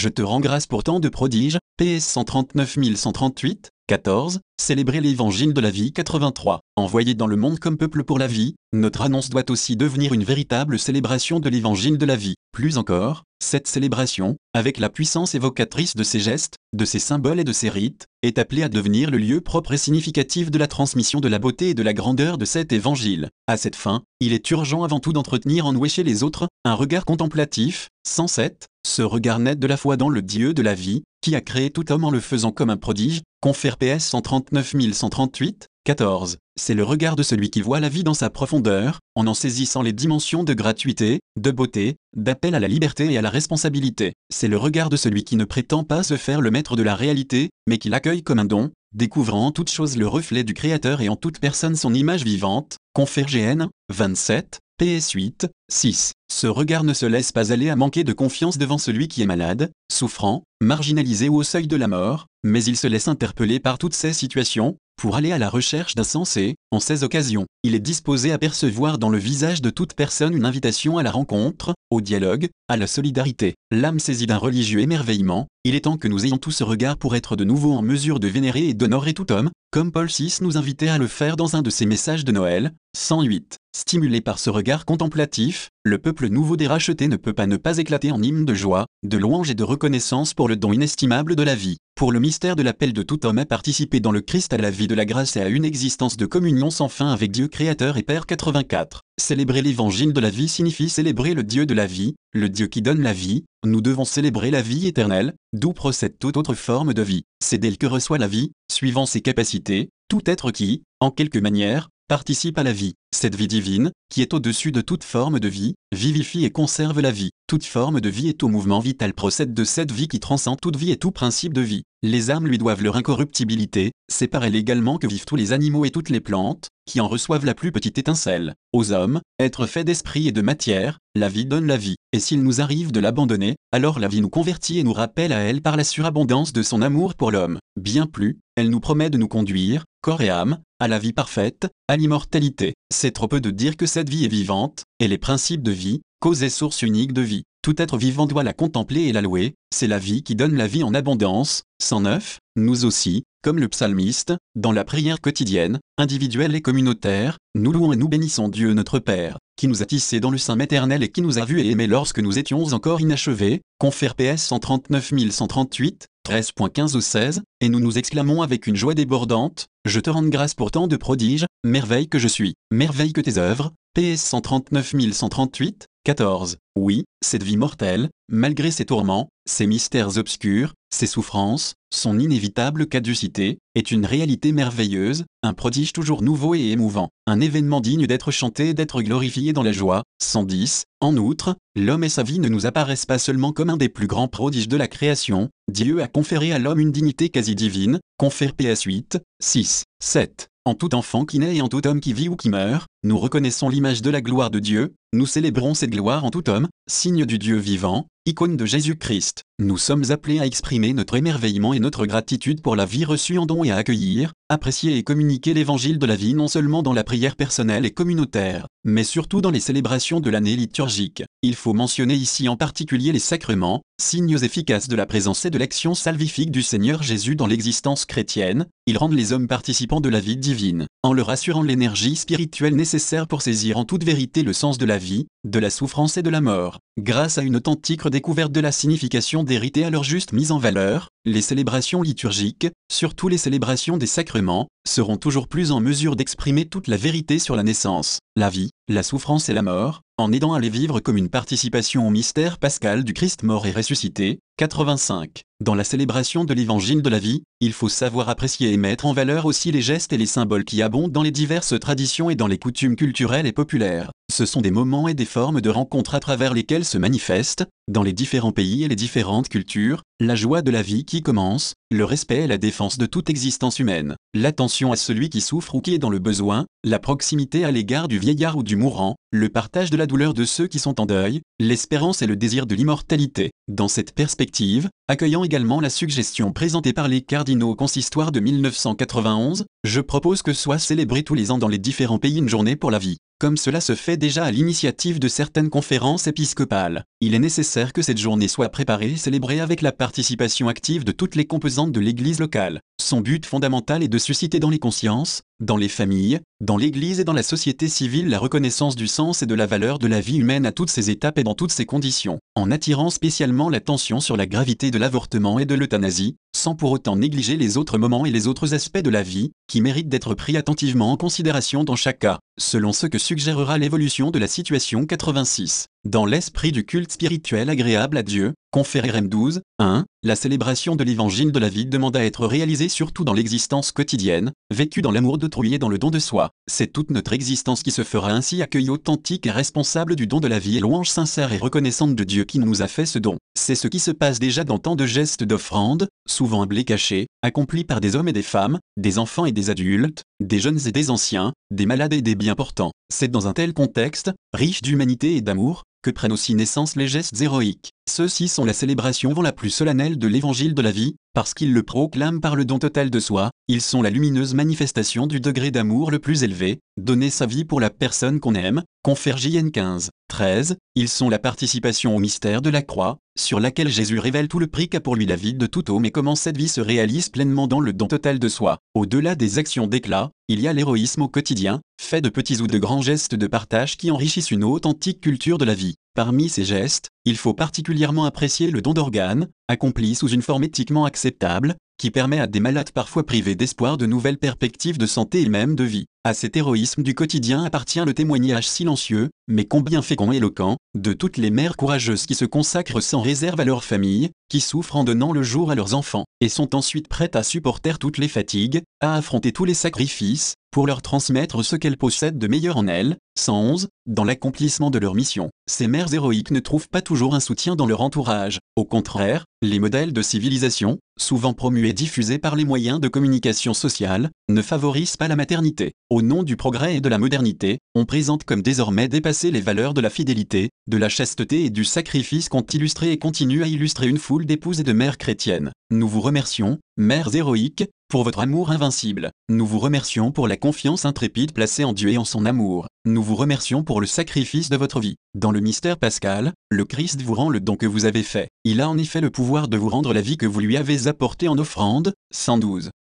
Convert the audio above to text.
Je te rends grâce pour tant de prodiges, PS 139 138, 14. Célébrer l'évangile de la vie 83. Envoyé dans le monde comme peuple pour la vie, notre annonce doit aussi devenir une véritable célébration de l'évangile de la vie. Plus encore, cette célébration, avec la puissance évocatrice de ses gestes, de ses symboles et de ses rites, est appelée à devenir le lieu propre et significatif de la transmission de la beauté et de la grandeur de cet évangile. À cette fin, il est urgent avant tout d'entretenir en nous chez les autres, un regard contemplatif, 107, ce regard net de la foi dans le Dieu de la vie, qui a créé tout homme en le faisant comme un prodige, confère PS 139 138, 14. C'est le regard de celui qui voit la vie dans sa profondeur, en en saisissant les dimensions de gratuité, de beauté, d'appel à la liberté et à la responsabilité. C'est le regard de celui qui ne prétend pas se faire le maître de la réalité, mais qui l'accueille comme un don, découvrant en toute chose le reflet du Créateur et en toute personne son image vivante. Confère GN 27, PS 8, 6. Ce regard ne se laisse pas aller à manquer de confiance devant celui qui est malade, souffrant, marginalisé ou au seuil de la mort, mais il se laisse interpeller par toutes ces situations, pour aller à la recherche d'un sens et, en ces occasions, il est disposé à percevoir dans le visage de toute personne une invitation à la rencontre, au dialogue, à la solidarité. L'âme saisie d'un religieux émerveillement, il est temps que nous ayons tout ce regard pour être de nouveau en mesure de vénérer et d'honorer tout homme, comme Paul VI nous invitait à le faire dans un de ses messages de Noël, 108. Stimulé par ce regard contemplatif, le peuple nouveau des rachetés ne peut pas ne pas éclater en hymne de joie, de louange et de reconnaissance pour le don inestimable de la vie, pour le mystère de l'appel de tout homme à participer dans le Christ à la vie de la grâce et à une existence de communion sans fin avec Dieu Créateur et Père 84. Célébrer l'évangile de la vie signifie célébrer le Dieu de la vie, le Dieu qui donne la vie, nous devons célébrer la vie éternelle, d'où procède toute autre forme de vie. C'est d'elle que reçoit la vie, suivant ses capacités, tout être qui, en quelque manière, participe à la vie. Cette vie divine, qui est au-dessus de toute forme de vie, vivifie et conserve la vie. Toute forme de vie et tout mouvement vital procède de cette vie qui transcende toute vie et tout principe de vie. Les âmes lui doivent leur incorruptibilité, c'est par elle également que vivent tous les animaux et toutes les plantes, qui en reçoivent la plus petite étincelle. Aux hommes, être faits d'esprit et de matière, la vie donne la vie, et s'il nous arrive de l'abandonner, alors la vie nous convertit et nous rappelle à elle par la surabondance de son amour pour l'homme. Bien plus, elle nous promet de nous conduire, corps et âme, à la vie parfaite, à l'immortalité. C'est trop peu de dire que cette vie est vivante, et les principes de vie, cause et source unique de vie. Tout être vivant doit la contempler et la louer, c'est la vie qui donne la vie en abondance. 109. Nous aussi, comme le psalmiste, dans la prière quotidienne, individuelle et communautaire, nous louons et nous bénissons Dieu notre Père, qui nous a tissés dans le sein maternel et qui nous a vus et aimés lorsque nous étions encore inachevés, confère PS 139 138, 13.15 au 16, et nous nous exclamons avec une joie débordante, Je te rends grâce pour tant de prodiges, merveille que je suis, merveille que tes œuvres, PS 139 138, 14. Oui, cette vie mortelle, malgré ses tourments, ses mystères obscurs, ses souffrances, son inévitable caducité, est une réalité merveilleuse, un prodige toujours nouveau et émouvant, un événement digne d'être chanté et d'être glorifié dans la joie. 110. En outre, l'homme et sa vie ne nous apparaissent pas seulement comme un des plus grands prodiges de la création, Dieu a conféré à l'homme une dignité quasi divine, confère PS 8, 6, 7. En tout enfant qui naît et en tout homme qui vit ou qui meurt, nous reconnaissons l'image de la gloire de Dieu, nous célébrons cette gloire en tout homme, signe du Dieu vivant, icône de Jésus-Christ. Nous sommes appelés à exprimer notre émerveillement et notre gratitude pour la vie reçue en don et à accueillir, apprécier et communiquer l'évangile de la vie non seulement dans la prière personnelle et communautaire, mais surtout dans les célébrations de l'année liturgique. Il faut mentionner ici en particulier les sacrements, signes efficaces de la présence et de l'action salvifique du Seigneur Jésus dans l'existence chrétienne, ils rendent les hommes participants de la vie divine, en leur assurant l'énergie spirituelle nécessaire pour saisir en toute vérité le sens de la vie, de la souffrance et de la mort. Grâce à une authentique découverte de la signification d'hériter à leur juste mise en valeur, les célébrations liturgiques, surtout les célébrations des sacrements, seront toujours plus en mesure d'exprimer toute la vérité sur la naissance, la vie, la souffrance et la mort, en aidant à les vivre comme une participation au mystère pascal du Christ mort et ressuscité. 85. Dans la célébration de l'évangile de la vie, il faut savoir apprécier et mettre en valeur aussi les gestes et les symboles qui abondent dans les diverses traditions et dans les coutumes culturelles et populaires. Ce sont des moments et des formes de rencontre à travers lesquels se manifeste, dans les différents pays et les différentes cultures, la joie de la vie qui commence, le respect et la défense de toute existence humaine, l'attention à celui qui souffre ou qui est dans le besoin, la proximité à l'égard du vieillard ou du mourant, le partage de la douleur de ceux qui sont en deuil, l'espérance et le désir de l'immortalité. Dans cette perspective, accueillant également la suggestion présentée par les cardinaux au consistoire de 1991, je propose que soit célébrée tous les ans dans les différents pays une journée pour la vie. comme cela se fait déjà à l'initiative de certaines conférences épiscopales. Il est nécessaire que cette journée soit préparée et célébrée avec la participation active de toutes les composantes de l'Église locale. Son but fondamental est de susciter dans les consciences, dans les familles, dans l'Église et dans la société civile la reconnaissance du sens et de la valeur de la vie humaine à toutes ses étapes et dans toutes ses conditions, en attirant spécialement l'attention sur la gravité de l'avortement et de l'euthanasie, sans pour autant négliger les autres moments et les autres aspects de la vie, qui méritent d'être pris attentivement en considération dans chaque cas, selon ce que suggérera l'évolution de la situation 86. Dans l'esprit du culte spirituel agréable à Dieu, conféré RM12, 1, la célébration de l'évangile de la vie demande à être réalisée surtout dans l'existence quotidienne, vécue dans l'amour d'autrui et dans le don de soi. C'est toute notre existence qui se fera ainsi accueil authentique et responsable du don de la vie et louange sincère et reconnaissante de Dieu qui nous a fait ce don. C'est ce qui se passe déjà dans tant de gestes d'offrande, souvent à blé caché, accomplis par des hommes et des femmes, des enfants et des adultes, des jeunes et des anciens, des malades et des bien portants. C'est dans un tel contexte, riche d'humanité et d'amour, que prennent aussi naissance les gestes héroïques. Ceux-ci sont la célébration la plus solennelle de l'évangile de la vie, parce qu'ils le proclament par le don total de soi, ils sont la lumineuse manifestation du degré d'amour le plus élevé, donner sa vie pour la personne qu'on aime, confère JN 15. 13, ils sont la participation au mystère de la croix, sur laquelle Jésus révèle tout le prix qu'a pour lui la vie de tout homme et comment cette vie se réalise pleinement dans le don total de soi. Au-delà des actions d'éclat, il y a l'héroïsme au quotidien, fait de petits ou de grands gestes de partage qui enrichissent une authentique culture de la vie. Parmi ces gestes, il faut particulièrement apprécier le don d'organes, accompli sous une forme éthiquement acceptable, qui permet à des malades parfois privés d'espoir de nouvelles perspectives de santé et même de vie. À cet héroïsme du quotidien appartient le témoignage silencieux, mais combien fécond et éloquent, de toutes les mères courageuses qui se consacrent sans réserve à leur famille, qui souffrent en donnant le jour à leurs enfants, et sont ensuite prêtes à supporter toutes les fatigues, à affronter tous les sacrifices, pour leur transmettre ce qu'elles possèdent de meilleur en elles. 111. Dans l'accomplissement de leur mission, ces mères héroïques ne trouvent pas toujours un soutien dans leur entourage. Au contraire, les modèles de civilisation, souvent promus et diffusés par les moyens de communication sociale, ne favorisent pas la maternité. Au nom du progrès et de la modernité, on présente comme désormais dépassé les valeurs de la fidélité, de la chasteté et du sacrifice qu'ont illustré et continuent à illustrer une foule d'épouses et de mères chrétiennes. Nous vous remercions, mères héroïques, pour votre amour invincible. Nous vous remercions pour la confiance intrépide placée en Dieu et en son amour. Nous vous remercions pour le sacrifice de votre vie. Dans le mystère pascal, le Christ vous rend le don que vous avez fait. Il a en effet le pouvoir de vous rendre la vie que vous lui avez apportée en offrande. 112.